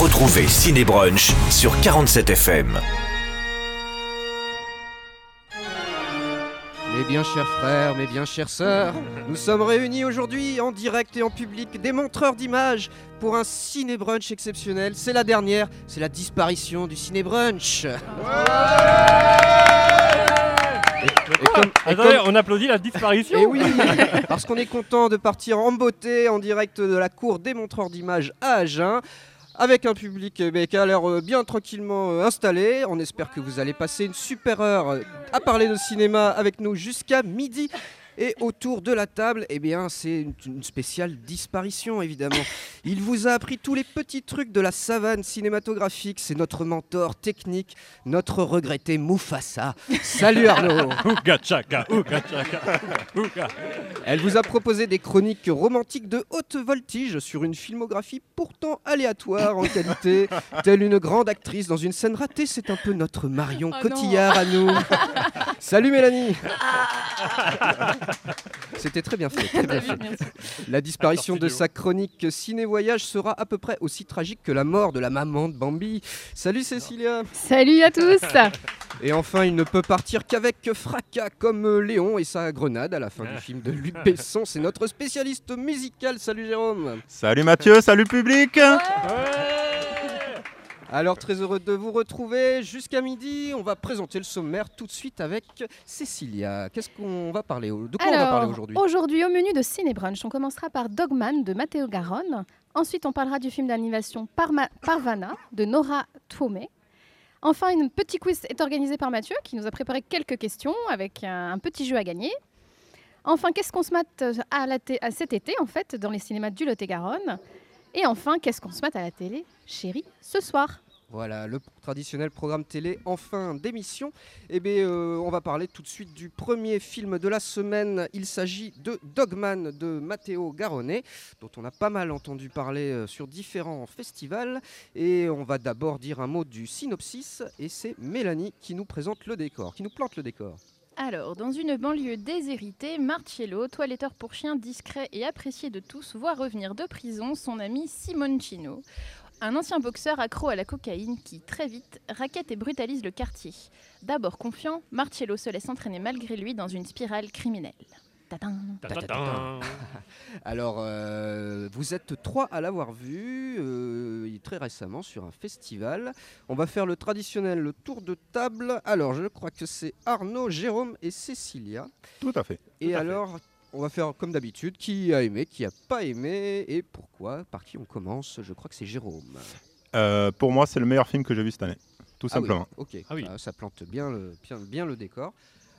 Retrouvez Ciné Brunch sur 47 FM. Mes bien chers frères, mes bien chères sœurs, nous sommes réunis aujourd'hui en direct et en public des montreurs d'images pour un ciné brunch exceptionnel. C'est la dernière, c'est la disparition du ciné brunch. Et comme- et Attendez, comme- on applaudit la disparition Eh oui, parce qu'on est content de partir en beauté en direct de la cour des montreurs d'images à Agen. Avec un public euh, qui a l'air euh, bien tranquillement euh, installé. On espère que vous allez passer une super heure à parler de cinéma avec nous jusqu'à midi. Et autour de la table, eh bien, c'est une, une spéciale disparition, évidemment. Il vous a appris tous les petits trucs de la savane cinématographique. C'est notre mentor technique, notre regretté Mufasa. Salut Arnaud Ouga chaka, ouga chaka, ouga. Elle vous a proposé des chroniques romantiques de haute voltige sur une filmographie pourtant aléatoire en qualité. Telle une grande actrice dans une scène ratée, c'est un peu notre Marion Oh Cotillard à nous. Salut Mélanie C'était très bien fait, très bien fait. La disparition de sa chronique ciné-voyage sera à peu près aussi tragique que la mort de la maman de Bambi. Salut Cécilia Salut à tous Et enfin, il ne peut partir qu'avec fracas comme Léon et sa grenade à la fin du film de Luc Besson. C'est notre spécialiste musical. Salut Jérôme. Salut Mathieu, salut public Alors très heureux de vous retrouver jusqu'à midi. On va présenter le sommaire tout de suite avec Cécilia. Qu'est-ce qu'on va parler au- De quoi on va parler Alors, aujourd'hui? aujourd'hui au menu de Ciné Brunch, on commencera par Dogman de Matteo Garonne. Ensuite, on parlera du film d'animation Parma- Parvana de Nora Twomey. Enfin, une petit quiz est organisé par Mathieu qui nous a préparé quelques questions avec un, un petit jeu à gagner. Enfin, qu'est-ce qu'on se mate euh, à, la à cet été en fait dans les cinémas du Lot-et-Garonne? Et enfin, qu'est-ce qu'on se mate à la télé, chérie, ce soir? Voilà, le traditionnel programme télé en fin d'émission. Eh bien, euh, on va parler tout de suite du premier film de la semaine. Il s'agit de Dogman de Matteo Garonne, dont on a pas mal entendu parler euh, sur différents festivals. Et on va d'abord dire un mot du synopsis. Et c'est Mélanie qui nous présente le décor, qui nous plante le décor. Alors, dans une banlieue déshéritée, Marcello, toiletteur pour chien discret et apprécié de tous, voit revenir de prison son ami Simoncino, un ancien boxeur accro à la cocaïne qui, très vite, raquette et brutalise le quartier. D'abord confiant, Marcello se laisse entraîner malgré lui dans une spirale criminelle. Tadam. Ta-ta-ta. Alors, euh, vous êtes trois à l'avoir vu euh, très récemment sur un festival. On va faire le traditionnel le tour de table. Alors, je crois que c'est Arnaud, Jérôme et Cécilia. Tout à fait. Et à fait. On va faire comme d'habitude qui a aimé, qui a pas aimé et pourquoi. Par qui on commence? Je crois que c'est Jérôme. Euh, pour moi, c'est le meilleur film que j'ai vu cette année. Tout Ah oui, simplement. ok, Ah oui. ça, ça plante bien le, bien, bien le décor.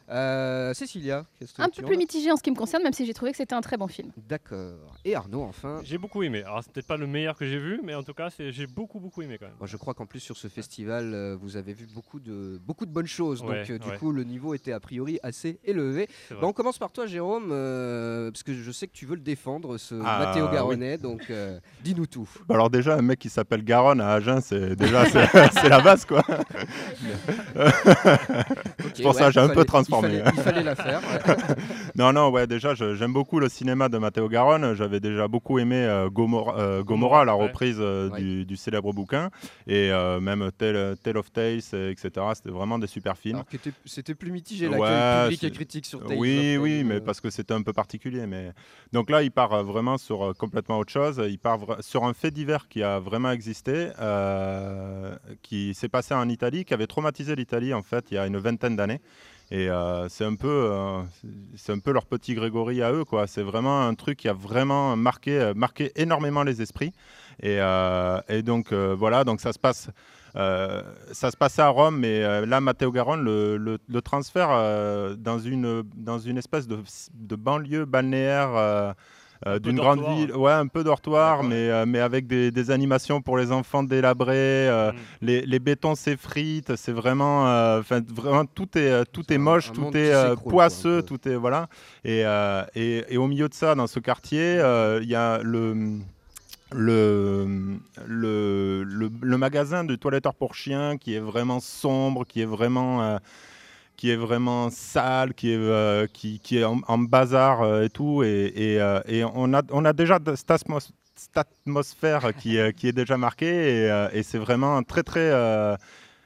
Euh, Cécilia, qu'est-ce que Un tu peu en plus as mitigé en ce qui me concerne, même si j'ai trouvé que c'était un très bon film. D'accord. Et Arnaud, enfin. J'ai beaucoup aimé. Alors, c'est peut-être pas le meilleur que j'ai vu, mais en tout cas, c'est- j'ai beaucoup, beaucoup aimé quand même. Moi, je crois qu'en plus sur ce festival, euh, vous avez vu beaucoup de, beaucoup de bonnes choses. Ouais, donc, euh, du ouais. coup, le niveau était a priori assez élevé. C'est vrai. Bah, on commence par toi, Jérôme, euh, parce que je sais que tu veux le défendre, ce Ah, Matteo oui. Garonnet. Donc, euh, dis-nous tout. Bah Alors déjà, un mec qui s'appelle Garonne à Agen, c'est déjà c'est c'est la base quoi. Ok, pour ça, j'ai un peu Il fallait, il fallait la faire. ouais. Non, non, ouais, déjà, j'aime beaucoup le cinéma de Matteo Garonne. J'avais déjà beaucoup aimé euh, Gomorra, euh, Gomorrah, la reprise euh, Ouais. du, du célèbre bouquin, et euh, même Tale, Tale of Tales, etc. C'était vraiment des super films. C'était plus mitigé l'accueil public et critique sur Tales Oui, of oui, mais parce que c'était un peu particulier. Mais... Donc là, il part vraiment sur complètement autre chose. Il part sur un fait divers qui a vraiment existé, qui s'est passé en Italie, qui avait traumatisé l'Italie en fait il y a une vingtaine d'années. Et euh, c'est un peu, euh, un peu leur petit Grégory à eux. C'est vraiment un truc qui a vraiment marqué, euh, marqué énormément les esprits. Et, donc voilà, donc ça se passe. ça se passait à Rome, mais là, Matteo Garonne le, le- le transfère dans, une, dans une espèce de banlieue balnéaire euh, d'une grande ville. Ouais, un peu dortoir, mais, euh, mais avec des, des animations pour les enfants délabrés. euh, Mm. les, les bétons s'effritent, c'est vraiment, vraiment tout est, tout est moche, un tout est quoi, poisseux, tout est voilà. Et, et, et au milieu de ça, dans ce quartier, euh, il y a le le, le, le, le magasin de toiletteur pour chiens qui est vraiment sombre, qui est vraiment, qui est vraiment sale, qui est, euh, qui, qui est en, en bazar euh, et tout. Et, et, euh, et on, a, on a déjà cette, atmos- cette atmosphère qui, euh, qui est déjà marquée et, euh, et c'est vraiment très très euh,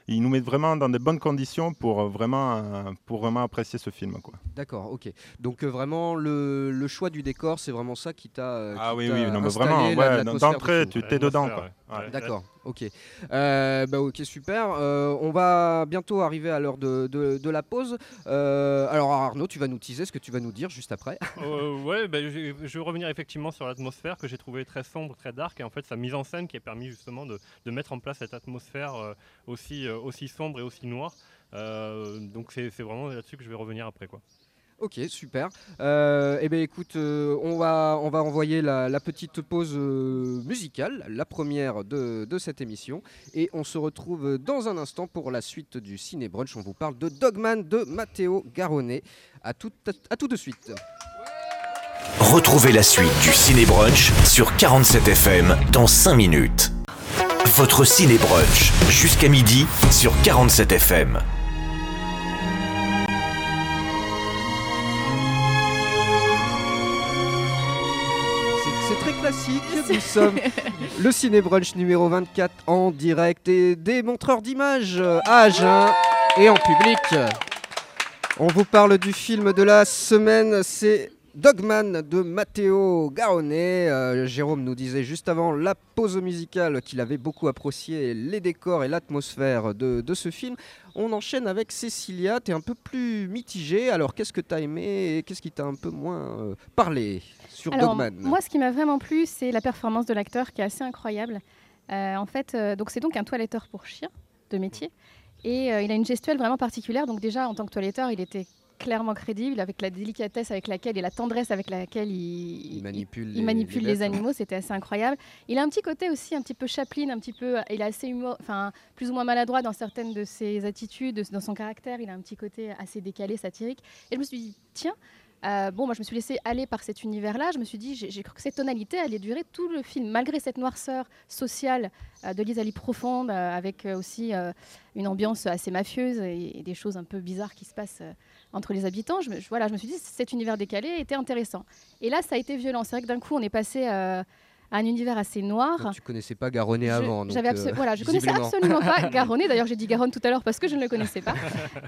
il nous met vraiment dans des bonnes conditions pour vraiment, pour vraiment apprécier ce film. Quoi. D'accord, ok. Donc euh, vraiment le, le choix du décor, c'est vraiment ça qui t'a. euh, Ah oui, oui, non, mais vraiment, ouais, d'entrée, tu t'es dedans. Quoi. Ouais, ouais. D'accord, ok. Euh, bah, ok, super. Euh, on va bientôt arriver à l'heure de, de- de la pause. Euh, alors Arnaud, tu vas nous teaser ce que tu vas nous dire juste après. Euh, ouais, bah, je, je vais revenir effectivement sur l'atmosphère que j'ai trouvé très sombre, très dark, et en fait sa mise en scène qui a permis justement de, de mettre en place cette atmosphère aussi, aussi sombre et aussi noire. Euh, donc c'est c'est vraiment là-dessus que je vais revenir après quoi. Ok, super. Euh, eh bien, écoute, euh, on, va, envoyer la, petite pause euh, musicale, la première de, cette émission. Et on se retrouve dans un instant pour la suite du Ciné Brunch. On vous parle de Dogman de Matteo Garonnet. À tout, à tout de suite. Retrouvez la suite du Ciné Brunch sur 47 FM dans 5 minutes. Votre Ciné Brunch jusqu'à midi sur 47 Nous sommes le Ciné Brunch numéro 24 en direct et des montreurs d'images euh, à Agen et en public. On vous parle du film de la semaine, c'est Dogman de Matteo Garonnet. Euh, Jérôme nous disait juste avant la pause musicale qu'il avait beaucoup apprécié les décors et l'atmosphère de ce film. On enchaîne avec Cécilia, tu es un peu plus mitigée. Alors qu'est-ce que tu as aimé et qu'est-ce qui t'a un peu moins euh, parlé sur Alors, Dogman? moi, ce qui m'a vraiment plu, c'est la performance de l'acteur qui est assez incroyable. Euh, en fait, euh, donc c'est donc un toiletteur pour chien de métier. Et il a une gestuelle vraiment particulière. Donc déjà, en tant que toiletteur, il était clairement crédible avec la délicatesse avec laquelle et la tendresse avec laquelle il, Il manipule il les- manipule les animaux. C'était assez incroyable. Il a un petit côté aussi un petit peu Chaplin, un petit peu. Il est assez humour, enfin plus ou moins maladroit dans certaines de ses attitudes, dans son caractère. Il a un petit côté assez décalé, satirique. Et je me suis dit, tiens. euh, bon, moi je me suis laissée aller par cet univers-là. Je me suis dit, j'ai cru que cette tonalité allait durer tout le film, malgré cette noirceur sociale euh, de l'Italie profonde, euh, avec aussi une ambiance assez mafieuse et, et des choses un peu bizarres qui se passent entre les habitants. Je me, je- me suis dit, cet univers décalé était intéressant. Et là, ça a été violent. C'est vrai que d'un coup, on est passé euh, à un univers assez noir. Donc, tu connaissais pas Garonnet Je- avant. donc, J'avais euh, voilà, je connaissais visiblement. absolument pas Garonnet. D'ailleurs, j'ai dit Garonne tout à l'heure parce que je ne le connaissais pas.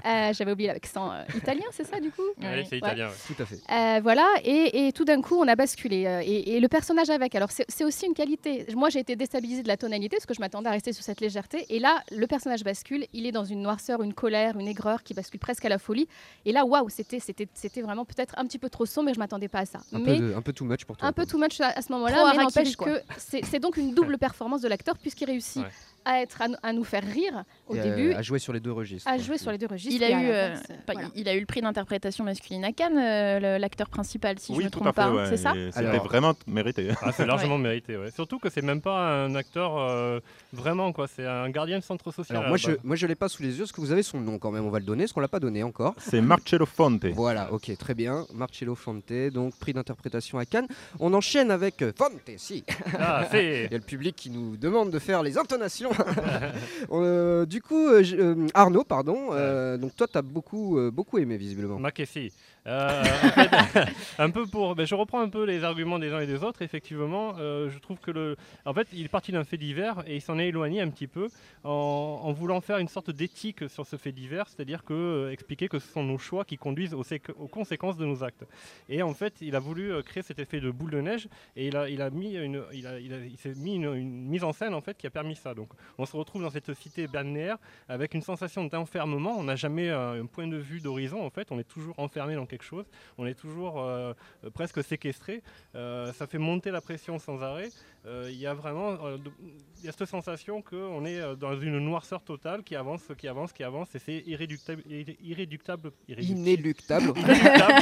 Euh, J'avais oublié l'accent euh, italien, c'est ça du coup Ouais, c'est italien. ouais. Tout à fait. Euh, voilà, et, et tout d'un coup, on a basculé. euh, et, et le personnage avec. Alors, c'est c'est aussi une qualité. Moi, j'ai été déstabilisée de la tonalité parce que je m'attendais à rester sur cette légèreté. Et là, le personnage bascule. Il est dans une noirceur, une colère, une aigreur qui bascule presque à la folie. Et là, waouh, c'était c'était- c'était vraiment peut-être un petit peu trop sombre, mais je m'attendais pas à ça. Un, mais peu, de- un peu too much pour toi. un peu too much à, à ce moment-là, Trop mais harakiri, n'empêche quoi. Que c'est donc une double performance de l'acteur puisqu'il réussit Ouais. À, être, à, nous- à nous faire rire au Et, euh, début, à jouer sur les deux registres. à jouer sur les deux registres. Il a, eu, euh, l'inverse, pas- voilà. il a eu le prix d'interprétation masculine à Cannes, euh, l'acteur principal, si je ne me trompe pas. ouais, c'est ça C'était Alors- vraiment mérité. Ah, c'est largement mérité. Ouais. Surtout que c'est même pas un acteur euh, vraiment quoi. C'est un gardien de centre social. Alors moi je, moi je l'ai pas sous les yeux, est-ce que vous avez son nom quand même On va le donner, est-ce qu'on l'a pas donné encore C'est Marcello Fonte. Voilà, ok, très bien. Marcello Fonte, donc prix d'interprétation à Cannes. On enchaîne avec Fonte, si. Ah, c'est. Il y a le public qui nous demande de faire les intonations. Euh, du coup, euh, euh, Arnaud, pardon, euh, donc toi tu as beaucoup, euh, beaucoup aimé visiblement. Makessi. Euh, un peu pour, ben, je reprends un peu les arguments des uns et des autres. Effectivement, euh, je trouve que le, en fait, il est parti d'un fait divers et il s'en est éloigné un petit peu en, voulant faire une sorte d'éthique sur ce fait divers, c'est-à-dire que euh, expliquer que ce sont nos choix qui conduisent aux, séqu- aux conséquences de nos actes. Et en fait, il a voulu créer cet effet de boule de neige et il a, mis une, il a, il a- il s'est mis une, mise en scène en fait qui a permis ça. Donc, on se retrouve dans cette cité balnéaire avec une sensation d'enfermement. On n'a jamais un point de vue d'horizon en fait. On est toujours enfermé dans quelque chose. On est toujours euh, presque séquestré. Euh, ça fait monter la pression sans arrêt. Euh, Il y a vraiment, euh, de- il y a cette sensation qu'on est dans une noirceur totale qui avance, qui avance, qui avance, et c'est irréductible. Inéluctable.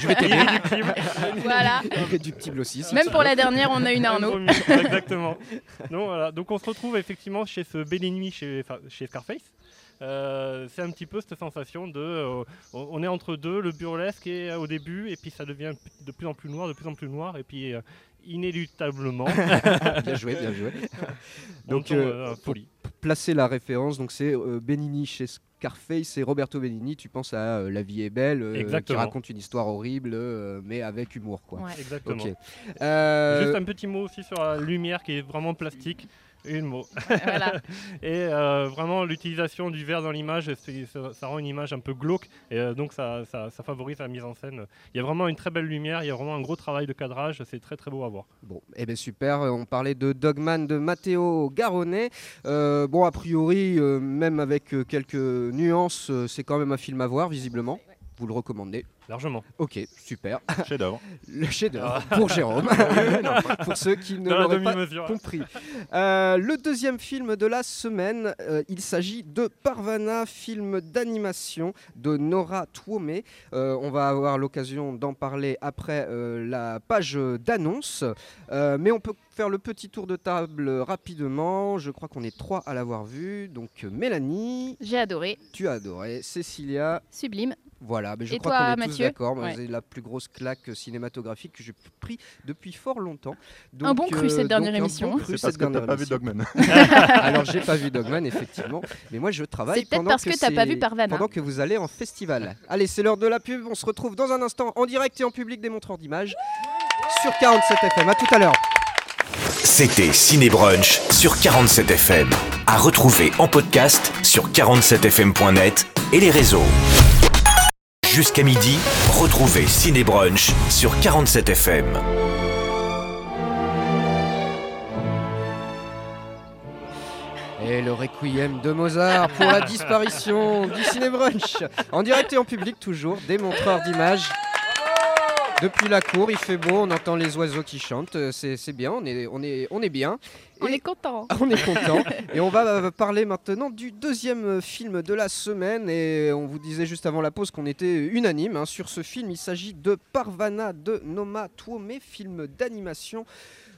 Je vais irréductible. Voilà. Irréductible aussi. si Même pour la dernière, on a une Un Arnaud. Exactement. Donc, voilà. Donc on se retrouve effectivement chez ce Bellini chez, enfin, chez Scarface. Euh, c'est un petit peu cette sensation de euh, on est entre deux, le burlesque est euh, au début et puis ça devient de plus en plus noir, de plus en plus noir et puis euh, inéluctablement Bien joué, bien joué. on Donc, euh, euh, folie. placer la référence. Donc c'est euh, Benigni chez Scarface et Roberto Benigni. Tu penses à euh, La vie est belle, euh, qui raconte une histoire horrible, euh, mais avec humour. Quoi. Ouais. Exactement. Euh, Juste un petit mot aussi sur la lumière qui est vraiment plastique. Une mot. voilà. Et euh, vraiment, l'utilisation du verre dans l'image, ça, ça rend une image un peu glauque et euh, donc ça, ça- ça favorise la mise en scène. Il y a vraiment une très belle lumière, il y a vraiment un gros travail de cadrage, c'est très très beau à voir. Bon, eh ben super, euh, on parlait de Dogman de Matteo Garonnet. Euh, bon, a priori, euh, même avec quelques nuances, c'est quand même un film à voir, visiblement. Vous le recommandez Largement. Ok, super. Chef-d'œuvre. Le chef-d'œuvre pour Jérôme. pour ceux qui ne l'auraient pas compris. Euh, le deuxième film de la semaine, euh, il s'agit de Parvana, film d'animation de Nora Twomey. Euh, on va avoir l'occasion d'en parler après euh, la page d'annonce. Euh, mais on peut faire le petit tour de table rapidement. Je crois qu'on est trois à l'avoir vu. Donc Mélanie, J'ai adoré. tu as adoré. Cécilia, Sublime. Voilà, mais je Et crois toi, qu'on est tous d'accord. Ouais. C'est la plus grosse claque cinématographique que j'ai pris depuis fort longtemps. Un bon cru, cette dernière donc un émission. bon cru, C'est parce que t'as pas vu. Dogman. Alors j'ai pas vu Dogman effectivement, mais moi je travaille C'est peut-être pendant parce que t'as pas vu Parvana. Pendant que vous allez en festival. Allez, c'est l'heure de la pub. On se retrouve dans un instant en direct et en public des montreurs d'images sur 47 FM. À tout à l'heure. C'était Ciné Brunch sur 47 FM. À retrouver en podcast sur 47fm.net et les réseaux. Jusqu'à midi, retrouvez Ciné Brunch sur 47 FM. Et le requiem de Mozart pour la disparition du ciné brunch. En direct et en public toujours, des montreurs d'images. Depuis la cour, il fait beau, on entend les oiseaux qui chantent, euh, c'est bien, on est, on est, on est bien. On est content. On est content. et on va euh, parler maintenant du deuxième euh, film de la semaine. Et on vous disait juste avant la pause qu'on était unanime hein, sur ce film. Il s'agit de Parvana de Noma Twomey, film d'animation.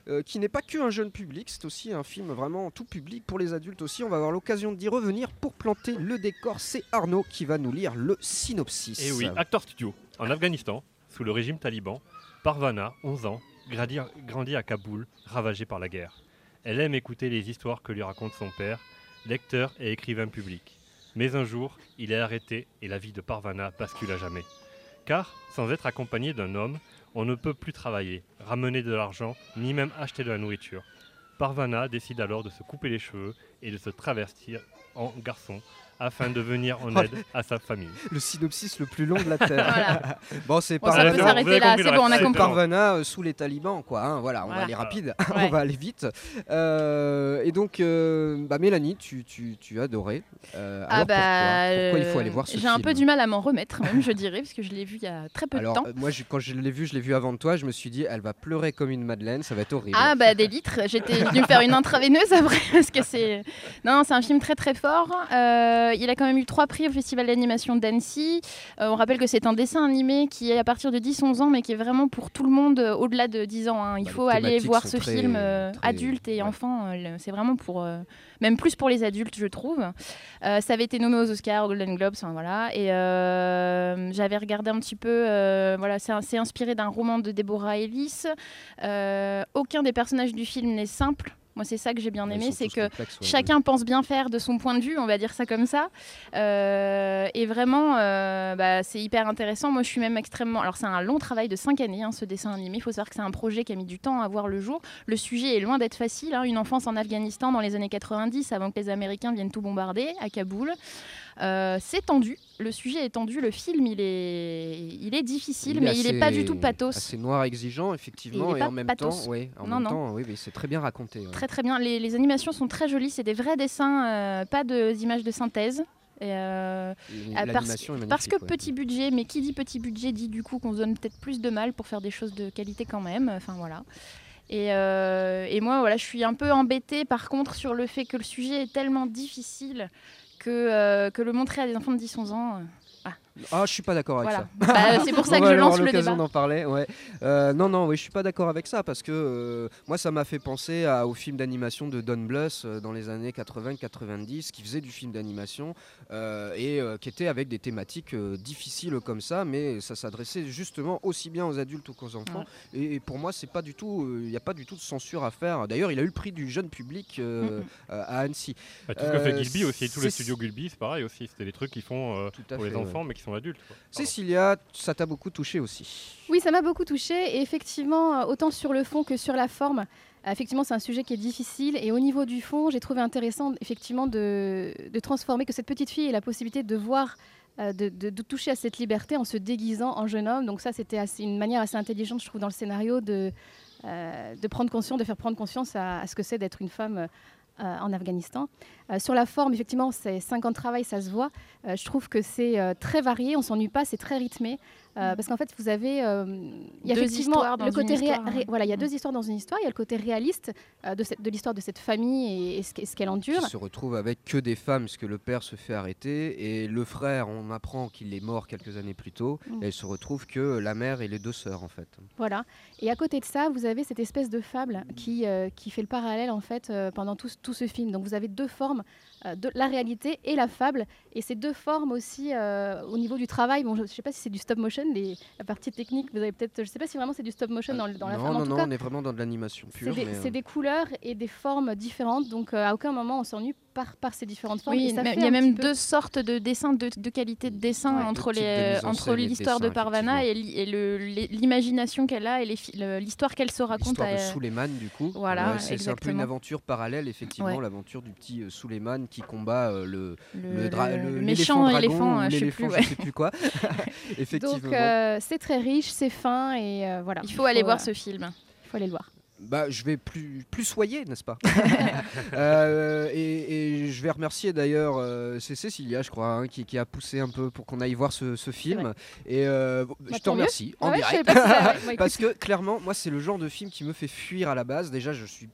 euh, qui n'est pas que un jeune public, c'est aussi un film vraiment tout public pour les adultes aussi. On va avoir l'occasion d'y revenir pour planter le décor. C'est Arnaud qui va nous lire le synopsis. Et oui, Actor Studio, en Afghanistan, sous le régime taliban, Parvana, 11 ans, grandit, à Kaboul, ravagée par la guerre. Elle aime écouter les histoires que lui raconte son père, lecteur et écrivain public. Mais un jour, il est arrêté et la vie de Parvana bascule à jamais. Car, sans être accompagné d'un homme, on ne peut plus travailler, ramener de l'argent, ni même acheter de la nourriture. Parvana décide alors de se couper les cheveux et de se travestir en garçon afin de venir en aide à sa famille. Le synopsis le plus long de la Terre. Voilà. bon, c'est Bon, la bon, on a référence. compris. Parvana euh, sous les talibans, quoi. hein, voilà, on va Voilà. aller rapide, Ouais. on va aller vite. Euh, et donc, euh, bah, Mélanie, tu, tu, tu as adoré. Euh, Ah alors bah, pourquoi, pourquoi il faut aller voir ce J'ai un peu du mal à m'en remettre, même, je dirais, parce que je l'ai vu il y a très peu Alors, de temps. euh, moi, je- quand je l'ai vu, je l'ai vu avant toi, je me suis dit, elle va pleurer comme une madeleine, ça va être horrible. Ah bah des litres, j'étais venue me faire une intraveineuse après parce que c'est non c'est un film très très fort. Euh, il a quand même eu trois prix au Festival d'animation d'Annecy. Euh, on rappelle que c'est un dessin animé qui est à partir de 10-11 ans mais qui est vraiment pour tout le monde euh, au-delà de 10 ans. hein. Il Bah, les faut aller thématiques voir sont ce très- film euh, très- adulte et ouais. enfant. euh, le- c'est vraiment pour euh, même plus pour les adultes je trouve. Euh, ça avait été nommé aux Oscars, aux Golden Globes, enfin, voilà. Et euh, j'avais regardé un petit peu. euh, voilà, c'est inspiré d'un roman de Deborah Ellis. Euh, aucun des personnages du film n'est simple. Moi, c'est ça que j'ai bien aimé, c'est que ouais, chacun pense bien faire de son point de vue, on va dire ça comme ça. Euh, et vraiment, euh, bah, c'est hyper intéressant. Moi, je suis même extrêmement. Alors, c'est un long travail de 5 années, hein, ce dessin animé. Il faut savoir que c'est un projet qui a mis du temps à voir le jour. Le sujet est loin d'être facile. hein. Une enfance en Afghanistan dans les années 90, avant que les Américains viennent tout bombarder, à Kaboul. Euh, c'est tendu. Le sujet est tendu. Le film, il est, il est difficile, mais il n'est pas du tout pathos. C'est noir, exigeant, effectivement, et, en même pathos. temps, ouais, en Non, même non. temps, oui, c'est très bien raconté. ouais. Très très bien. Les, les animations sont très jolies. C'est des vrais dessins, euh, pas de- d'images de synthèse. Et, euh, ah, parce, que ouais. petit budget, mais qui dit petit budget dit du coup qu'on se donne peut-être plus de mal pour faire des choses de qualité quand même. Enfin voilà. Et, euh, et moi, voilà, je suis un peu embêtée par contre sur le fait que le sujet est tellement difficile que, euh, que le montrer à des enfants de 10-11 ans, euh, ah, Ah, je suis pas d'accord avec Voilà. ça. Bah, c'est pour ça que je lance le l'occasion débat. d'en parler. Ouais. Euh, non, non, oui, je suis pas d'accord avec ça parce que euh, moi, ça m'a fait penser à- au film d'animation de Don Bluth euh, dans les années 80-90, qui faisait du film d'animation euh, et euh, qui était avec des thématiques euh, difficiles comme ça, mais ça s'adressait justement aussi bien aux adultes qu'aux enfants. Et, et pour moi, c'est pas du tout, il n'y a pas du tout de censure à faire. D'ailleurs, il a eu le prix du jeune public à Annecy. Bah, tout ce que fait Gilby aussi, tous les studios Gilby, c'est pareil aussi. C'était des trucs qu'ils font euh, pour les ouais. enfants, mais qui sont adultes. quoi. Pardon. Cécilia, ça t'a beaucoup touché aussi. Oui, ça m'a beaucoup touchée. Et effectivement, euh, autant sur le fond que sur la forme, euh, effectivement, c'est un sujet qui est difficile. Et au niveau du fond, j'ai trouvé intéressant, effectivement, de, de transformer, que cette petite fille ait la possibilité de voir, euh, de, de- de toucher à cette liberté en se déguisant en jeune homme. Donc ça, c'était assez- une manière assez intelligente, je trouve, dans le scénario, de, euh, de prendre conscience, de faire prendre conscience à, à ce que c'est d'être une femme. Euh, en Afghanistan. Euh, sur la forme, effectivement, c'est 5 ans de travail, ça se voit. Euh, je trouve que c'est très varié, on s'ennuie pas, c'est très rythmé. Euh, parce qu'en fait, vous avez, euh, il y a Deux effectivement histoires dans le côté histoire, ré- ouais. voilà, il y a Mm. deux histoires dans une histoire. Il y a le côté réaliste euh, de, cette- de l'histoire de cette famille et, et ce qu'e- ce qu'elle endure. qui se retrouve avec que des femmes, parce que le père se fait arrêter et le frère, on apprend qu'il est mort quelques années plus tôt. Mm. Et il se retrouve que la mère et les deux sœurs en fait. Voilà. Et à côté de ça, vous avez cette espèce de fable qui, euh, qui fait le parallèle en fait euh, pendant tout, ce- tout ce film. Donc vous avez deux formes, de la réalité et la fable. Et ces deux formes aussi euh, au niveau du travail. Bon, je ne sais pas si c'est du stop motion, les- la partie technique. Vous avez peut-être, je ne sais pas si vraiment c'est du stop motion dans, la non, femme. En non, tout non, cas, on est vraiment dans de l'animation c'est pure. des, c'est euh, des couleurs et des formes différentes. Donc euh, à aucun moment on s'ennuie par, par ces différentes formes. Oui, Et ça mais fait il y a même peu- deux sortes de dessins, de, de qualité de dessin Ouais. entre de les entre de l'histoire de Parvana et, li- et le- les- l'imagination qu'elle a et les fi- le- l'histoire qu'elle se raconte. L'histoire de à- Suleiman, du coup. Voilà, Ouais, c'est c'est un peu une aventure parallèle, effectivement, Ouais. l'aventure du petit euh, Suleiman qui combat euh, le, le, dra- méchant dragon éléphant, euh, je l'éléphant, ouais. sais plus quoi. effectivement. Donc euh, c'est très riche, c'est fin et euh, voilà. Il faut aller voir ce film. Il faut aller le voir. Bah, je vais plus, plus soyer, n'est-ce pas Euh, et, et je vais remercier d'ailleurs, euh, c'est Cécilia, je crois, hein, qui, qui a poussé un peu pour qu'on aille voir ce, ce film. Et euh, bon, je te tant mieux. remercie en Ah ouais, direct. si bah, Parce que clairement, moi, c'est le genre de film qui me fait fuir à la base. Déjà, je suis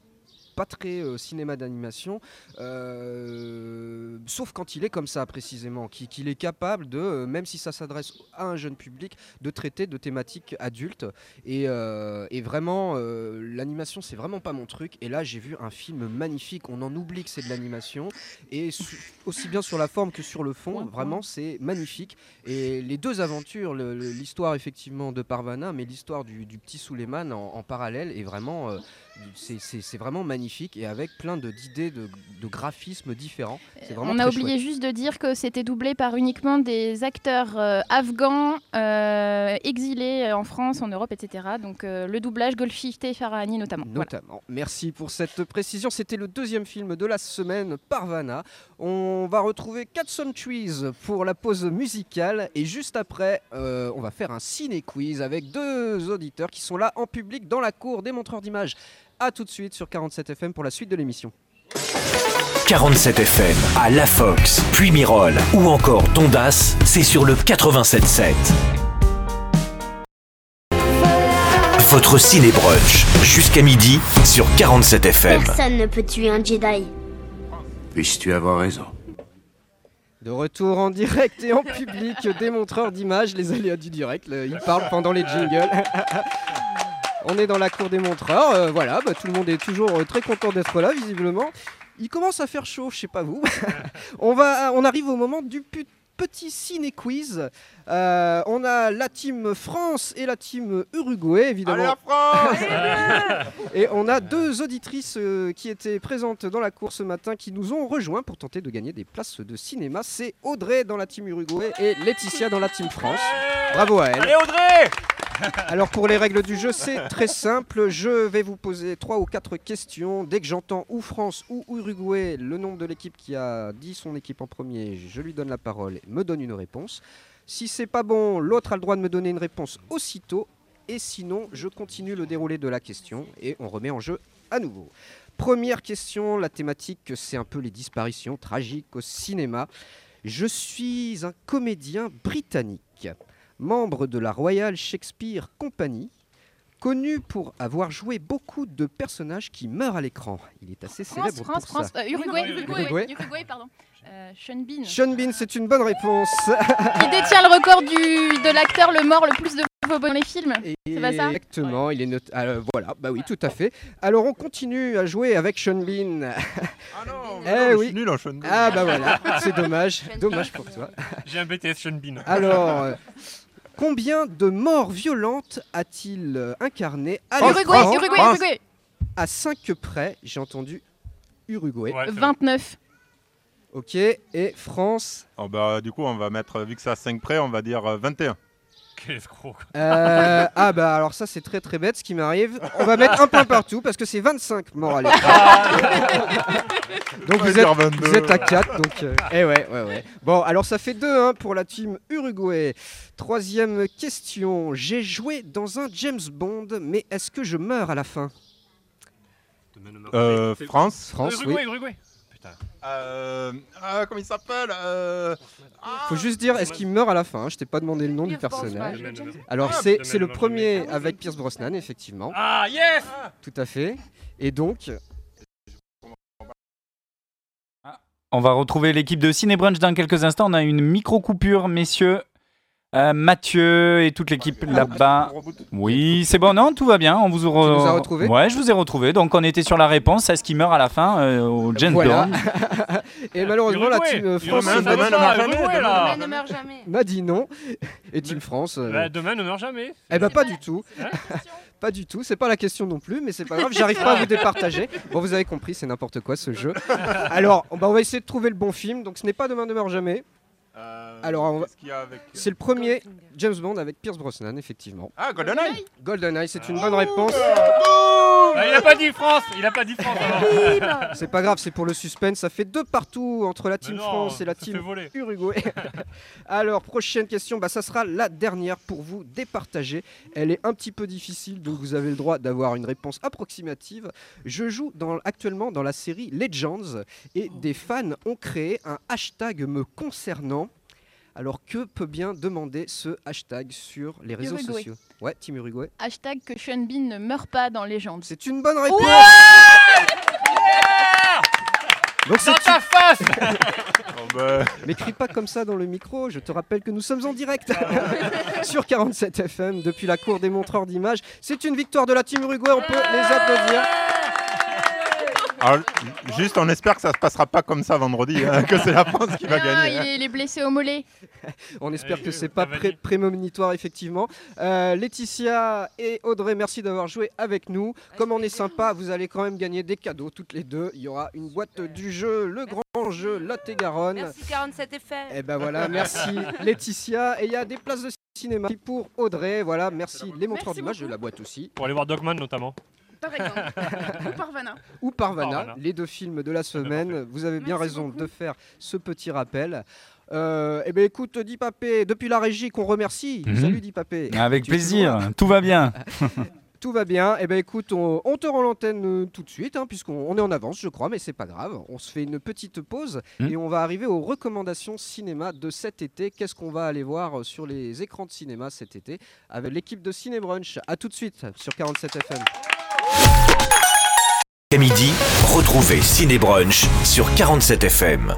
pas très euh, cinéma d'animation, euh, sauf quand il est comme ça précisément, qui- qu'il est capable de, euh, même si ça s'adresse à un jeune public, de traiter de thématiques adultes. Et, et vraiment, l'animation, c'est vraiment pas mon truc. Et là, j'ai vu un film magnifique. On en oublie que c'est de l'animation, et aussi bien sur la forme que sur le fond. Vraiment, c'est magnifique. Et les deux aventures, l'histoire effectivement de Parvana, mais l'histoire du, du petit Suleiman en, en parallèle est vraiment, euh, c'est- vraiment magnifique et avec plein d'idées de, de graphismes différents. Vraiment On a oublié chouette. juste de dire que c'était doublé par uniquement des acteurs euh, afghans euh, exilés euh, en France, en Europe, etc. Donc euh, le doublage Golshifteh et Farahani notamment. Voilà. Notamment. Merci pour cette précision. C'était le deuxième film de la semaine, Parvana. On va retrouver Catson Trees pour la pause musicale. Et juste après, euh, on va faire un ciné-quiz avec deux auditeurs qui sont là en public dans la cour des montreurs d'images. A tout de suite sur 47 FM pour la suite de l'émission. 47 FM à La Fox, puis Mirol ou encore Tondas, c'est sur le 87.7. Votre ciné brunch jusqu'à midi sur 47 FM. Personne ne peut tuer un Jedi. Puisses-tu avoir raison De retour en direct et en public des montreurs d'images, les aléas du direct. le- Ils parlent pendant les jingles. On est dans la cour des montreurs. euh, voilà, bah, tout le monde est toujours euh, très content d'être là, visiblement. Il commence à faire chaud, je sais pas vous. on, va, on arrive au moment du petit ciné quiz. Euh, on a la team France et la team Uruguay, évidemment. Et on a deux auditrices euh, qui étaient présentes dans la course ce matin qui nous ont rejoints pour tenter de gagner des places de cinéma. C'est Audrey dans la team Uruguay et Laetitia dans la team France. Bravo à elle. Allez Audrey Alors pour les règles du jeu, c'est très simple. Je vais vous poser trois ou quatre questions. Dès que j'entends ou France ou Uruguay, le nom de l'équipe qui a dit son équipe en premier, je lui donne la parole et me donne une réponse. Si c'est pas bon, l'autre a le droit de me donner une réponse aussitôt. Et sinon, je continue le déroulé de la question et on remet en jeu à nouveau. Première question, la thématique, c'est un peu les disparitions tragiques au cinéma. Je suis un comédien britannique, membre de la Royal Shakespeare Company. connu pour avoir joué beaucoup de personnages qui meurent à l'écran. Il est assez France, célèbre France, pour France, ça. euh, Uruguay, Uruguay. Uruguay, pardon. Euh, Sean Bean. Sean Bean, c'est une bonne réponse. Qui détient le record du, de l'acteur le mort le plus de fois dans les films. C'est pas ça Exactement, il est noté. alors, voilà, bah oui, tout à fait. Alors on continue à jouer avec Sean Bean. Ah non, Eh non, oui. je suis nul en Sean Bean. Ah bah voilà, c'est dommage, dommage pour toi. J'ai un BTS Sean Bean. Alors, euh, combien de morts violentes a-t-il euh, incarné à France, Uruguay, l'écran Uruguay, France. Uruguay. À 5 près, j'ai entendu Uruguay. Ouais, c'est vrai. 29. Ok, et France. Oh, bah, du coup, on va mettre, vu que c'est à 5 près, on va dire euh, 21. Quel escroc. quoi. Euh, ah bah alors ça c'est très très bête ce qui m'arrive. On va mettre un point partout parce que c'est 25 morts à l'écran. donc vous dire êtes, 22. vous êtes à 4 donc euh, eh ouais ouais ouais. Bon alors ça fait 2 pour la team Uruguay. Troisième question. J'ai joué dans un James Bond mais est-ce que je meurs à la fin? Euh, France. France oui. Uruguay, Uruguay. Putain. Euh, ah, comment il s'appelle euh, Faut juste dire est-ce qu'il meurt à la fin? Je t'ai pas demandé le nom du personnage. Alors Ah, c'est c'est le premier avec Pierce Brosnan effectivement. Ah, yes Tout à fait. Et donc On va retrouver l'équipe de Ciné Brunch dans quelques instants. On a une micro-coupure, messieurs. Euh, Mathieu et toute l'équipe là-bas. Oui, c'est bon, non, tout va bien. On vous, re- nous as retrouvés? Ouais, je vous ai retrouvé. Donc on était sur la réponse. Est-ce qu'il meurt à la fin euh, au James Voilà. Bond Et malheureusement, la Uruguay. team euh, France Uruguay, Demain, ça demain, va, demain, Uruguay, demain, là. Demain ne meurt jamais. m'a dit non. Et team France, euh, Bah, demain ne meurt jamais. eh ben pas pas- du tout. Pas du tout. C'est pas la question non plus, mais c'est pas grave. J'arrive pas à vous départager. Bon, vous avez compris, c'est n'importe quoi ce jeu. Alors, bah, on va essayer de trouver le bon film. Donc, ce n'est pas Demain ne meurt jamais. Euh, Alors, avec... C'est le premier James Bond avec Pierce Brosnan, effectivement. Ah, GoldenEye GoldenEye, c'est une bonne réponse. Ah, il a pas dit France Il a pas dit France. C'est pas grave, c'est pour le suspense. Ça fait deux partout entre la team non, France et la ça fait team voler. Uruguay. Alors, prochaine question, bah, ça sera la dernière pour vous départager. Elle est un petit peu difficile, donc vous avez le droit d'avoir une réponse approximative. Je joue dans, actuellement dans la série Legends et des fans ont créé un hashtag me concernant. Alors, que peut bien demander ce hashtag sur les réseaux Uruguay. sociaux? Ouais, Team Uruguay. Hashtag que Sean Bean ne meurt pas dans Légende. C'est une bonne réponse Donc c'est Dans ta face Oh, bah, Mais crie pas comme ça dans le micro, je te rappelle que nous sommes en direct sur 47 FM depuis la cour des montreurs d'images. C'est une victoire de la team Uruguay, on peut les applaudir. Alors, juste, on espère que ça se passera pas comme ça vendredi, hein, que c'est la France qui va Ah, gagner. il, hein. est, il est blessé au mollet. On espère Ouais, que c'est pas pré- prémonitoire effectivement. Euh, Laetitia et Audrey, merci d'avoir joué avec nous. Comme on est sympa, vous allez quand même gagner des cadeaux toutes les deux. Il y aura une boîte du jeu, le grand jeu Lot-et-Garonne. Merci 47 FM. Et ben voilà, merci Laetitia. Et il y a des places de cinéma pour Audrey. Voilà, merci les montreurs Merci d'images de la boîte aussi. Pour aller voir Dogman notamment. Par exemple. Ou Parvana. ou Parvana, Parvana. les deux films de la semaine. Vous avez bien Merci raison beaucoup. de faire ce petit rappel. Euh, eh bien écoute, Di Papé, depuis la régie qu'on remercie. Mhm. Salut Di Papé. Avec Tu plaisir. Tout va bien. Tout va bien. Eh bien écoute, on, on te rend l'antenne euh, tout de suite, hein, puisqu'on on est en avance, je crois, mais c'est pas grave. On se fait une petite pause Mhm. et on va arriver aux recommandations cinéma de cet été. Qu'est-ce qu'on va aller voir euh, sur les écrans de cinéma cet été avec l'équipe de Ciné Brunch? À tout de suite sur 47 FM. À midi, retrouvez Ciné Brunch sur 47 FM.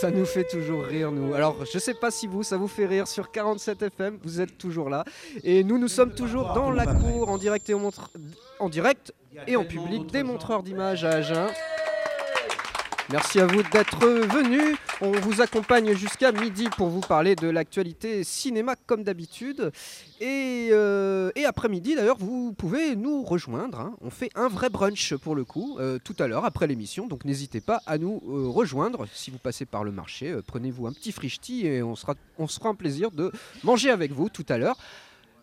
Ça nous fait toujours rire, nous. Alors, je sais pas si vous, ça vous fait rire sur 47 FM, vous êtes toujours là. Et nous, nous sommes toujours dans la cour, en direct et en, public des montreurs d'images à Agen. Merci à vous d'être venus. On vous accompagne jusqu'à midi pour vous parler de l'actualité cinéma comme d'habitude. Et, euh, après-midi, d'ailleurs, vous pouvez nous rejoindre. hein. On fait un vrai brunch pour le coup, euh, tout à l'heure, après l'émission. Donc n'hésitez pas à nous euh, rejoindre. Si vous passez par le marché, prenez-vous un petit frichti et on sera, on se fera un plaisir de manger avec vous tout à l'heure.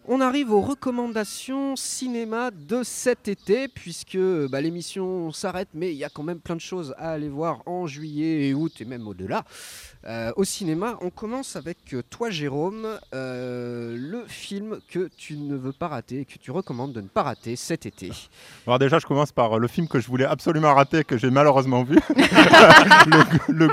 On arrive aux recommandations cinéma de cet été, puisque bah, l'émission s'arrête, mais il y a quand même plein de choses à aller voir en juillet et août et même au-delà. Euh, au cinéma, on commence avec euh, toi, Jérôme, euh, le film que tu ne veux pas rater et que tu recommandes de ne pas rater cet été. Alors déjà, je commence par le film que je voulais absolument rater, que j'ai malheureusement vu. le, le-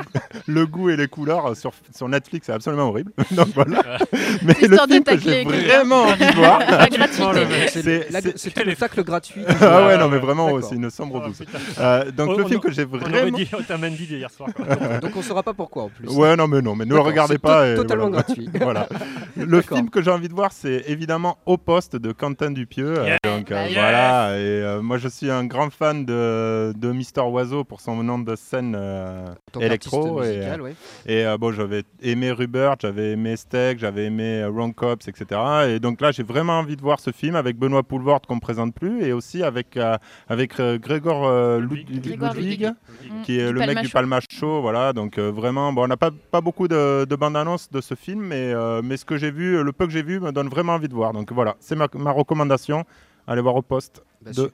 le goût et les couleurs sur, sur Netflix, c'est absolument horrible. Donc voilà. Mais le Histoire film que j'ai vraiment envie de voir. La gratuité. C'est le tacle gratuit. Ah ouais, non, mais vraiment, c'est une sombre Oh, douce. putain. Euh, donc On- le film a- que j'ai On aurait vraiment... dit hier soir. Donc on saura pas pourquoi en plus. Ouais, non, mais non, mais ne le regardez pas. totalement gratuit. voilà. Le film que j'ai envie de voir, c'est évidemment Au Poste de Quentin Dupieux. Euh, donc euh, Yes. voilà. Et moi, je suis un grand fan de, Mister Oiseau pour son nom de scène électro. Et, bon, j'avais aimé Rubert, j'avais aimé Steak, j'avais aimé Ron Cops, etc. Et donc là, j'ai vraiment envie de voir ce film avec Benoît Poulvord qu'on ne présente plus et aussi avec, euh, avec euh, Grégor euh, Ludwig. Ludwig. qui est Du le mec Palma du. Palma Show. Voilà, donc euh, vraiment, bon, on n'a pas, pas beaucoup de, de bandes annonces de ce film, mais, euh, mais ce que j'ai vu, le peu que j'ai vu, me donne vraiment envie de voir. Donc voilà, c'est ma, ma recommandation. Allez voir au poste. Bah, de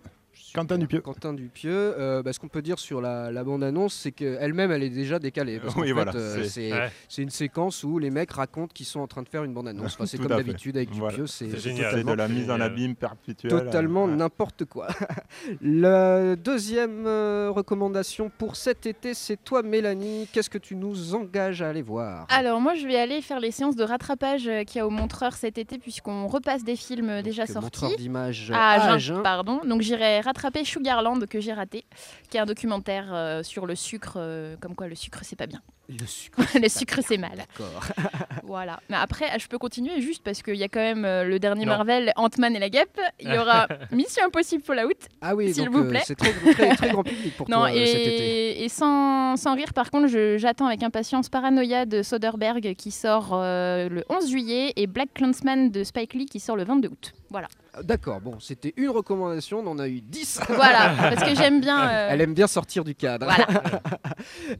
Quentin. Dupieux. Quentin Dupieux. euh, bah, ce qu'on peut dire sur la, la bande-annonce, c'est qu'elle-même, elle est déjà décalée. Parce Oui, fait, voilà, euh, c'est- Ouais. une séquence où les mecs racontent qu'ils sont en train de faire une bande-annonce. Enfin, c'est comme à d'habitude avec Voilà. Dupieux. C'est C'est c'est génial. C'est de totalement, la mise en abîme perpétuelle. totalement Ouais. n'importe quoi. la deuxième euh, recommandation pour cet été, c'est toi, Mélanie. Qu'est-ce que tu nous engages à aller voir? Alors moi je vais aller faire les séances de rattrapage qu'il y a au Montreur cet été puisqu'on repasse des films Donc, déjà sortis. montreur d'images À à Agen, Agen. pardon. Donc j'irai rattraper Sugarland que j'ai raté, qui est un documentaire euh, sur le sucre, euh, comme quoi le sucre c'est pas bien. Le sucre. le sucre c'est mal. D'accord. Voilà. Mais après, je peux continuer juste parce qu'il y a quand même euh, le dernier Non. Marvel, Ant-Man et la Guêpe. Il y aura Mission Impossible Fallout. Ah oui, S'il donc vous euh, plaît. c'est très, très, très grand public pour Non, toi euh, cet été. et, et sans, sans rire, par contre, je- j'attends avec impatience Paranoia de Soderbergh qui sort euh, le 11 juillet et Black Clansman de Spike Lee qui sort le 22 août. Voilà. D'accord, bon, c'était une recommandation, on en a eu 10. Voilà, parce que j'aime bien. euh, Elle aime bien sortir du cadre. Voilà.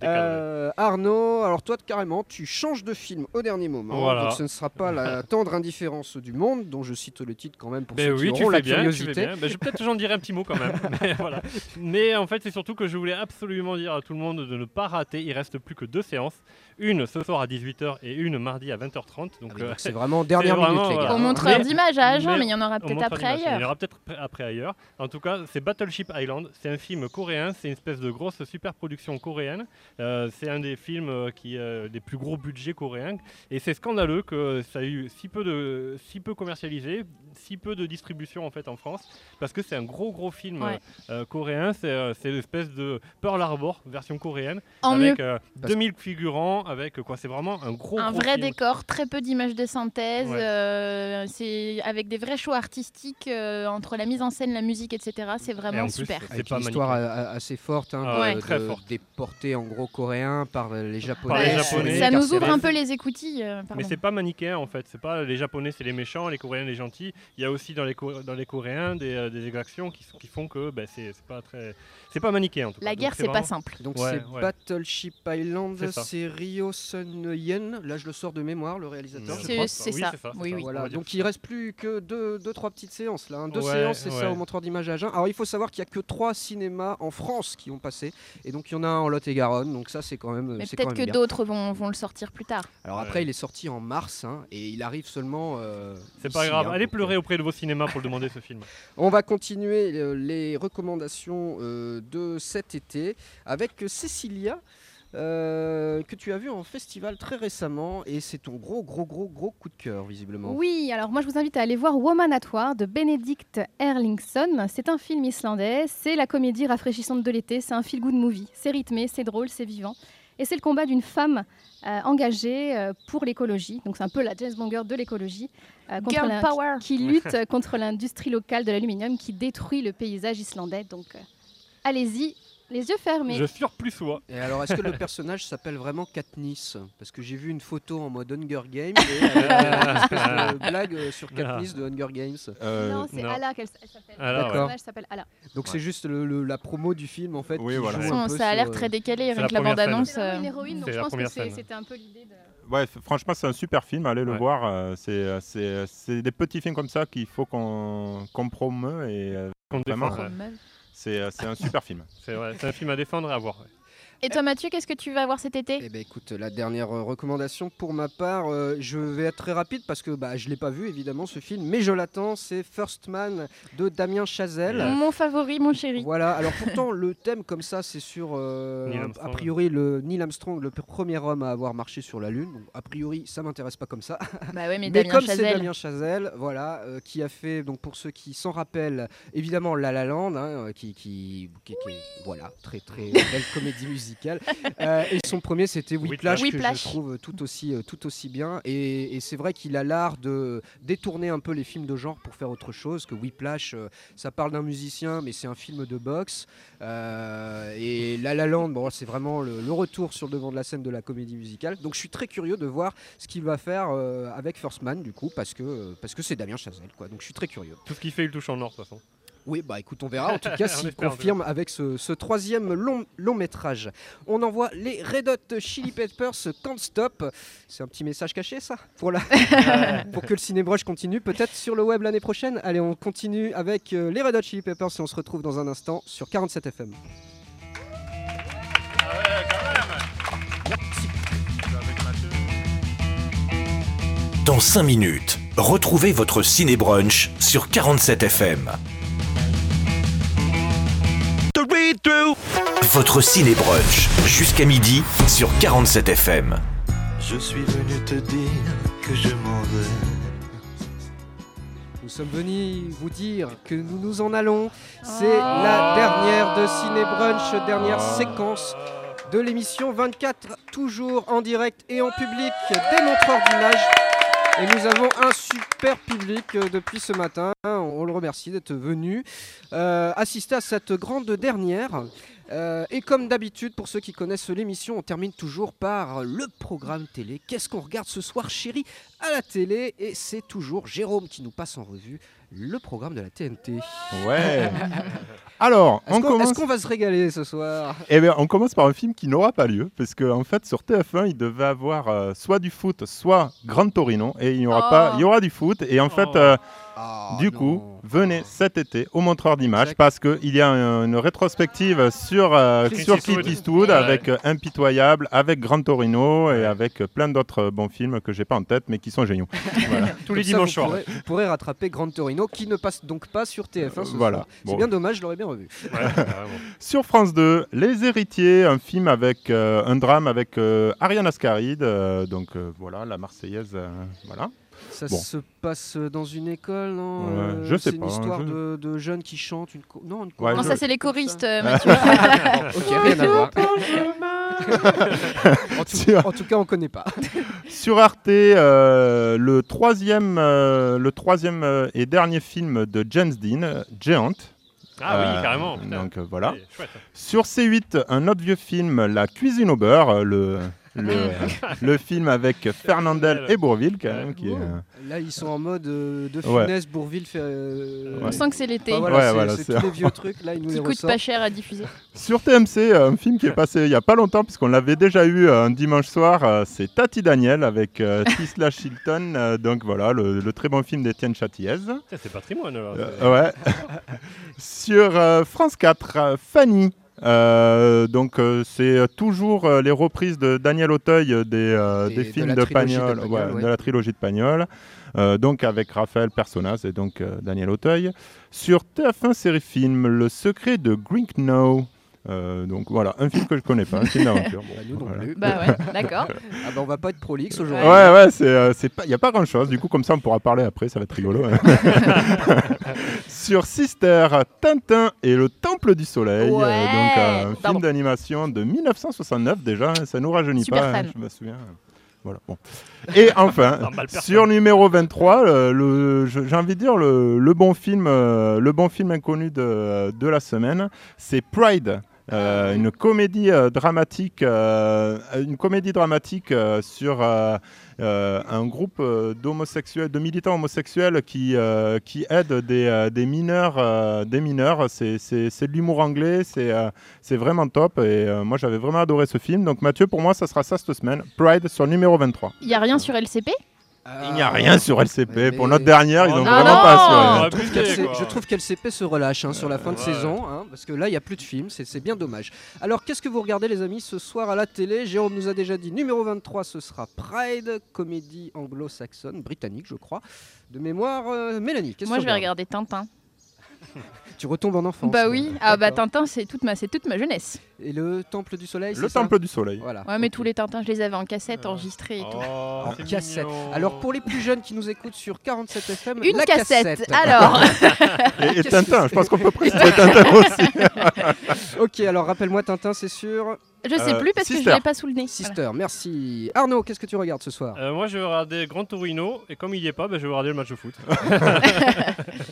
Euh, Arnaud, alors toi carrément, tu changes de film au dernier moment. Voilà. Donc ce ne sera pas la tendre indifférence du monde, dont je cite le titre quand même pour Ben ceux oui, qui tu auront fais la bien, tu curiosité. fais bien. Ben, je peut-être j'en dirai un petit mot quand même. Mais, voilà. Mais en fait, c'est surtout que je voulais absolument dire à tout le monde de ne pas rater. Il reste plus que deux séances. Une ce soir à 18h et une mardi à 20h30. Ah Donc, oui, euh, c'est vraiment dernière vraiment, minute, les gars. Au montreur Mais- d'image à Agen, mais- mais il y en aura au peut-être montreur après d'image. Il y en ailleurs. aura peut-être pr- après ailleurs. En tout cas, c'est Battleship Island. C'est un film coréen. C'est une espèce de grosse super production coréenne. Euh, c'est un des films euh, qui euh, des plus gros budgets coréens. Et c'est scandaleux que ça ait eu si peu de si peu commercialisé, si peu de distribution en fait en France, parce que c'est un gros gros film Ouais. euh, coréen. C'est c'est l'espèce de Pearl Harbor version coréenne En mieux. avec euh, Parce- 2000 figurants, avec quoi C'est vraiment un gros Un gros vrai film. décor, très peu d'images de synthèse, Ouais. euh, c'est avec des vrais choix artistiques euh, entre la mise en scène, la musique, etc. C'est Et en vraiment plus, super. c'est Avec pas une histoire assez forte, hein, Ah de- ouais, de- très forte. déportée en gros coréen par les japonais. Par les Japonais. ça nous ouvre un peu les écoutilles. euh. Mais c'est pas manichéen en fait, c'est pas les japonais c'est les méchants, les coréens les gentils. Il y a aussi dans les, Co- dans les coréens des, des exactions qui, sont- qui font que ben, c'est c'est pas très. C'est pas manichéen en tout cas. La Donc, guerre, c'est pas vraiment- simple. Donc Ouais, c'est ouais. Battleship Island, C'est Sun Yen, là je le sors de mémoire, le réalisateur. Je C'est- crois. c'est Oui, ça. c'est ça, c'est Oui, ça. oui. Voilà, donc il reste plus que deux, deux trois petites séances là. hein. Deux Ouais, séances, c'est ça au montreur d'image à Agen. Alors il faut savoir qu'il y a que trois cinémas en France qui ont passé, et donc il y en a un en Lot-et-Garonne, donc ça c'est quand même. Mais c'est quand peut-être même que bien. d'autres vont, vont le sortir plus tard. Alors après il est sorti en mars, hein, et il arrive seulement. euh, C'est pas grave, hein, allez pleurer auprès de vos cinémas pour le demander ce film. On va continuer euh, les recommandations euh, de cet été avec Cécilia. Euh, que tu as vu en festival très récemment et c'est ton gros gros gros gros coup de cœur visiblement. Oui, alors moi je vous invite à aller voir Woman at War de Benedict Erlingsson. C'est un film islandais, c'est la comédie rafraîchissante de l'été, c'est un feel-good movie. C'est rythmé, c'est drôle, c'est vivant. Et c'est le combat d'une femme euh, engagée euh, pour l'écologie. Donc c'est un peu la James Bond girl de l'écologie. euh, contre Girl la- power. Qui lutte contre l'industrie locale de l'aluminium qui détruit le paysage islandais. Donc euh, allez-y, les yeux fermés. Je surplussois. Et alors est-ce que le personnage s'appelle vraiment Katniss Parce que j'ai vu une photo en mode Hunger Games et euh, une espèce de blague euh, sur Katniss de Hunger Games. Euh, non, c'est. Ala qu'elle s'appelle. Le personnage s'appelle Ala. Donc c'est juste le- le- la promo du film en fait. Oui, qui voilà. ça a l'air très décalé c'est avec la la première scène. bande-annonce. C'est euh, une héroïne, donc je la pense que c'était un peu l'idée de. Ouais, franchement, c'est un super film. Allez le voir. euh, c'est, des petits films comme ça qu'il faut qu'on, qu'on promeut et euh, Qu'on Vraiment, défend, ouais. ouais. C'est, euh, c'est un super film. C'est un film à défendre et à voir. Et toi, Mathieu, qu'est-ce que tu vas voir cet été? Eh ben écoute, la dernière euh, recommandation pour ma part, euh, je vais être très rapide parce que bah, je l'ai pas vu évidemment ce film, mais je l'attends, c'est First Man de Damien Chazelle. Mon favori, mon chéri. Voilà, alors pourtant le thème comme ça c'est sur euh, Neil un- Armstrong. a priori le Neil Armstrong, le pr- premier homme à avoir marché sur la Lune. Donc, a priori ça m'intéresse pas comme ça. Bah ouais, mais, Mais Damien comme c'est. Damien Chazelle, voilà, euh, qui a fait, donc pour ceux qui s'en rappellent, évidemment La La Land, hein, qui, qui, qui- qui- voilà, très très belle comédie musicale. Euh, et son premier, c'était Whiplash, Whiplash. que je trouve tout aussi, euh, tout aussi bien. Et, et c'est vrai qu'il a l'art de détourner un peu les films de genre pour faire autre chose. Que Whiplash, euh, ça parle d'un musicien, mais c'est un film de boxe. Euh, et La La Land, bon, c'est vraiment le, le retour sur le devant de la scène de la comédie musicale. Donc je suis très curieux de voir ce qu'il va faire avec First Man, du coup, parce que parce que c'est Damien Chazelle, quoi. Donc je suis très curieux. Tout ce qu'il fait, il touche en or, de toute façon. Oui, bah écoute, on verra. En tout cas, s'il confirme avec ce, ce troisième long, long métrage. On envoie les Red Hot Chili Peppers Can't Stop. C'est un petit message caché, ça pour, la... pour que le cinébrush continue, peut-être sur le web l'année prochaine. Allez, on continue avec euh, les Red Hot Chili Peppers et on se retrouve dans un instant sur 47 FM. Dans 5 minutes, retrouvez votre ciné-brunch sur 47 FM. Votre ciné-brunch jusqu'à midi sur 47 FM. Je suis venu te dire que je m'en vais. Nous sommes venus vous dire que nous nous en allons. C'est la dernière de Ciné Brunch, dernière séquence de l'émission 24, toujours en direct et en public des montreurs d'image. Et nous avons un super public euh, depuis ce matin. On le remercie d'être venu euh, assister à cette grande dernière. Euh, et comme d'habitude, pour ceux qui connaissent l'émission, on termine toujours par le programme télé. Qu'est-ce qu'on regarde ce soir, chérie, à la télé? Et c'est toujours Jérôme qui nous passe en revue le programme de la TNT. Ouais. Alors, Est-ce on qu'on commence. est-ce qu'on va se régaler ce soir? Eh bien, on commence par un film qui n'aura pas lieu, parce qu'en en fait, sur TF1, il devait avoir euh, soit du foot, soit Grand Torino, et il n'y aura Oh. pas, il y aura du foot, et en fait, Oh. euh, Ah, du non. coup, venez cet été au montreur d'images, parce qu'il y a un- une rétrospective sur, euh, Clint sur Eastwood. Clint Eastwood, Ouais. avec euh, Impitoyable, avec Grand Torino, et avec euh, plein d'autres euh, bons films que j'ai pas en tête, mais qui sont géniaux. Voilà. Tous les dimanches vous soirs. vous pourrez rattraper Grand Torino qui ne passe donc pas sur TF1 ce Voilà. soir. C'est Bon. bien dommage, je l'aurais bien revu. Ouais. Sur France 2, Les Héritiers, un film avec euh, un drame avec euh, Ariane Ascaride, euh, donc euh, voilà, la Marseillaise, euh, voilà. Ça Bon. se passe dans une école, non Ouais, Euh, je sais C'est une pas, histoire je- de, de jeunes qui chantent une co- non une Ouais, Non, chorale. je- ça, c'est les choristes, euh, Mathieu. ok, rien à voir. en, tout, Sur- en tout cas, on connaît pas. Sur Arte, euh, le troisième, euh, le troisième et dernier film de James Dean, Giant. Ah Euh, oui, carrément. putain. Donc euh, voilà. Sur C8, un autre vieux film, La cuisine au beurre, le, le, le film avec Fernandel et Bourville, quand même. Qui est, euh, Là, ils sont en mode euh, de Ouais. finesse, Bourville fait. euh, On sent que c'est l'été. enfin, voilà, Ouais, c'est- voilà, tous les vieux trucs. Là, ils nous Qui coûte pas cher à diffuser. Sur TMC, euh, un film qui est passé il n'y a pas longtemps, puisqu'on l'avait déjà eu un dimanche soir, c'est Tati Daniel avec euh, Tisla Chilton. euh, donc voilà, le, le très bon film d'Étienne Châtillaise. Tiens, C'est patrimoine alors. Euh, ouais. Sur euh, France 4, euh, Fanny. Euh, donc euh, c'est euh, toujours euh, les reprises de Daniel Auteuil des, Des- des de films de, Pagnol, Pagnol, ouais, ouais. de la trilogie de Pagnol. Donc avec Raphaël Personas et donc Daniel Auteuil. Sur TF1 série film, Le secret de Grinknow. Euh, donc voilà, un film que je connais pas, un film d'aventure. Bon, Bah, nous non voilà. plus. Bah ouais, d'accord. Ah bah, on va pas être prolixe aujourd'hui. Ouais, ouais, c'est, euh, c'est pas, il y a pas grand chose. Du coup, comme ça, on pourra parler après, ça va être rigolo. hein. Sur Sister, Tintin et le Temple du Soleil, Ouais, donc euh, un film d'animation de 1969 déjà. hein, Ça nous rajeunit Super pas, hein, je me souviens. Voilà. Bon. Et enfin, sur numéro 23, euh, le, j'ai envie de dire le, le bon film, euh, le bon film inconnu de, de la semaine, c'est Pride. Euh, une comédie euh, dramatique, euh, une comédie dramatique euh, sur euh, euh, un groupe d'homosexuels, de militants homosexuels qui, qui aident des, des mineurs, des mineurs. C'est, c'est- c'est de l'humour anglais, c'est, c'est vraiment top. Et moi, j'avais vraiment adoré ce film. Donc, Mathieu, pour moi, ça sera ça cette semaine. Pride sur numéro 23. Il n'y a rien sur LCP Il n'y a rien sur LCP. mais- Pour notre dernière, ils Oh ont non. vraiment pas assuré. Je trouve quoi. je trouve qu'LCP se relâche hein, sur la fin de Ouais. saison, hein, parce que là, il n'y a plus de films, c'est c'est bien dommage. Alors, qu'est-ce que vous regardez, les amis, ce soir à la télé? Jérôme nous a déjà dit, numéro 23, ce sera Pride, comédie anglo-saxonne, britannique, je crois. De mémoire, euh, Mélanie, qu'est-ce Moi, que je tu vais regardes? regarder Tintin. Tu retombes en enfance. Bah oui. Ah bah. Tintin, c'est toute ma, c'est toute ma jeunesse. Et le Temple du Soleil Le c'est ça Temple du Soleil. Voilà. Ouais, mais tous les Tintins, je les avais en cassette, Euh. enregistrés et tout. Oh, En cassette. mignon. Alors pour les plus jeunes qui nous écoutent sur 47 FM, Une la cassette. Alors, Et, Tintin, je pense qu'on peut préciser Tintin aussi. ok, alors rappelle-moi Tintin, c'est sûr. je sais Euh, plus parce que je Sister. l'ai pas sous le nez. Voilà. Sister, merci. Arnaud, qu'est-ce que tu regardes ce soir Euh, moi, je vais regarder Grand Torino et comme il y est pas, bah, je vais regarder le match de foot.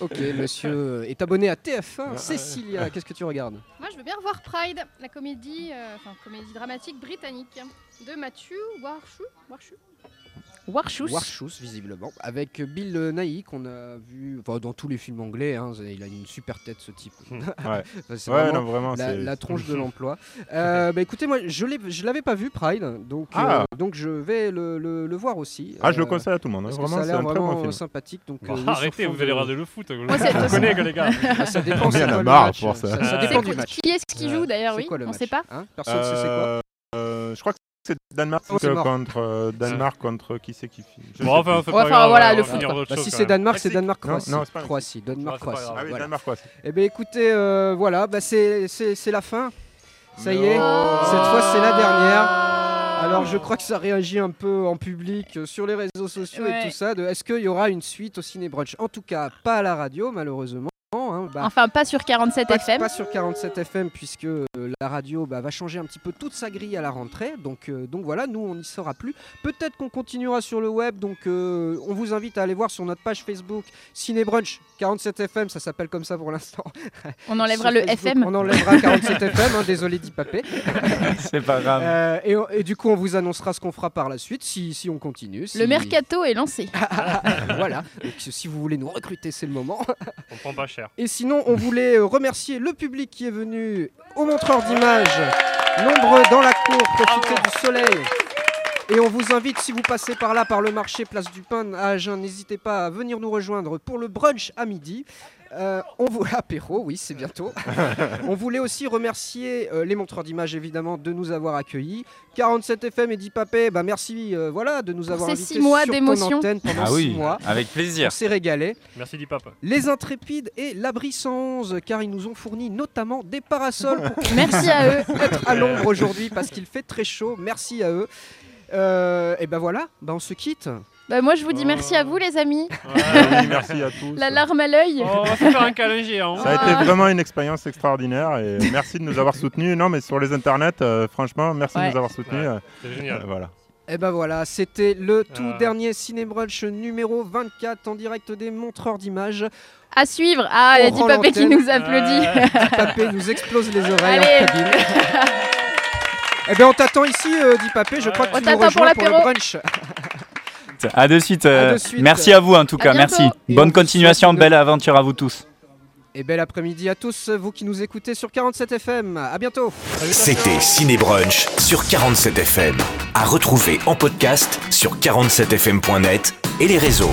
Ok, monsieur est abonné à TF1. Cécilia, qu'est-ce que tu regardes? Moi, je veux bien revoir Pride, la comédie, euh, enfin comédie dramatique britannique de Matthew Warshu. Warchus. Warchus, visiblement, avec Bill Nighy qu'on a vu enfin, dans tous les films anglais. hein, il a une super tête, ce type. Ouais, Enfin, c'est ouais vraiment non, vraiment. la, tronche de l'emploi. Euh, bah, écoutez, moi, je je l'avais pas vu Pride, donc Ah. euh, donc je vais le, le- le voir aussi. Ah, je le Euh, conseille à tout le monde. hein. Parce que Vraiment, ça a c'est l'air un très bon vraiment film. sympathique. Donc, euh, arrêtez, vous allez de- regarder le foot. Moi, Je connais, les gars. Ça dépend. On c'est en a marre, pour ça. Ça, dépend du match. Qui est-ce qui joue d'ailleurs Oui, on match sait pas. Hein Personne ne sait c'est quoi. Euh, je crois que c'est Danemark Oh, contre euh, Danemark contre qui c'est qui finit. Bon, enfin, Ouais, grave, voilà, le foot, Bah, si c'est. Danemark, c'est Mexique. Danemark-Croatie. Non, non, c'est pas Croatie. Grave. Ah oui, voilà. Danemark quoi. Eh bien écoutez, euh, voilà, bah, c'est la fin. Ça y est, cette fois c'est la dernière. Alors je crois que ça réagit un peu en public euh, sur les réseaux sociaux et tout ça. de Est-ce qu'il y aura une suite au Ciné Brunch? En tout cas, pas à la radio malheureusement. hein, bah, Enfin, pas sur 47 pas, FM. pas sur 47 FM puisque la radio bah, va changer un petit peu toute sa grille à la rentrée. Donc, euh, donc voilà, nous on n'y sera plus. Peut-être qu'on continuera sur le web. Donc euh, on vous invite à aller voir sur notre page Facebook Ciné Brunch 47 FM. Ça s'appelle comme ça pour l'instant. On enlèvera le Facebook, FM. On enlèvera 47 FM. hein, désolé d'y papé. C'est pas grave. Euh, et, du coup on vous annoncera ce qu'on fera par la suite si, si on continue. si- Le mercato est lancé. voilà. Donc si vous voulez nous recruter, c'est le moment. On prend pas cher. Et sinon, on voulait euh, remercier le public qui est venu au montreur d'images, nombreux dans la cour, profiter du soleil. Et on vous invite, si vous passez par là, par le marché Place du Pain à Agen, n'hésitez pas à venir nous rejoindre pour le brunch à midi. Euh, on vous apéro, oui, c'est bientôt. on voulait aussi remercier euh, les montreurs d'images évidemment de nous avoir accueillis. 47 FM et 10 Papé, bah merci, euh, voilà, de nous Pour avoir ces invités six mois sur ton d'émotion. antenne pendant Ah six oui, mois. avec plaisir. On s'est régalé. Merci Dipap. Les Intrépides et l'Abri 111, car ils nous ont fourni notamment des parasols pour Merci à eux. être à l'ombre aujourd'hui parce qu'il fait très chaud. Merci à eux. Euh, et ben voilà, ben on se quitte. Bah, moi, je vous dis merci à vous, les amis. Oui, merci à tous. La larme à l'œil. Oh, on va se faire un câlin géant. Ça a Ah. été vraiment une expérience extraordinaire et merci de nous avoir soutenus. Non, mais sur les internets, euh, franchement, merci de nous avoir soutenus. Ouais. euh, C'est génial. euh, voilà. Et ben voilà, c'était le tout Ah. dernier Ciné Brunch numéro 24 en direct des montreurs d'images. À suivre. Ah, il y a On Dipapé qui nous applaudit. Ouais. Papé nous explose les oreilles Allez. en cabine. Eh ben on t'attend ici, euh, dit Papé. Je crois Ouais. que On tu nous t'attend pour rejoins pour le l'apéro. brunch. À de suite. euh, À de suite. Merci à vous en tout À cas. bientôt. Merci. Et Bonne continuation. Belle aventure à vous tous. Et bel après-midi à tous, vous qui nous écoutez sur 47 FM. À bientôt. C'était Ciné Brunch sur 47 FM. À retrouver en podcast sur 47fm.net et les réseaux.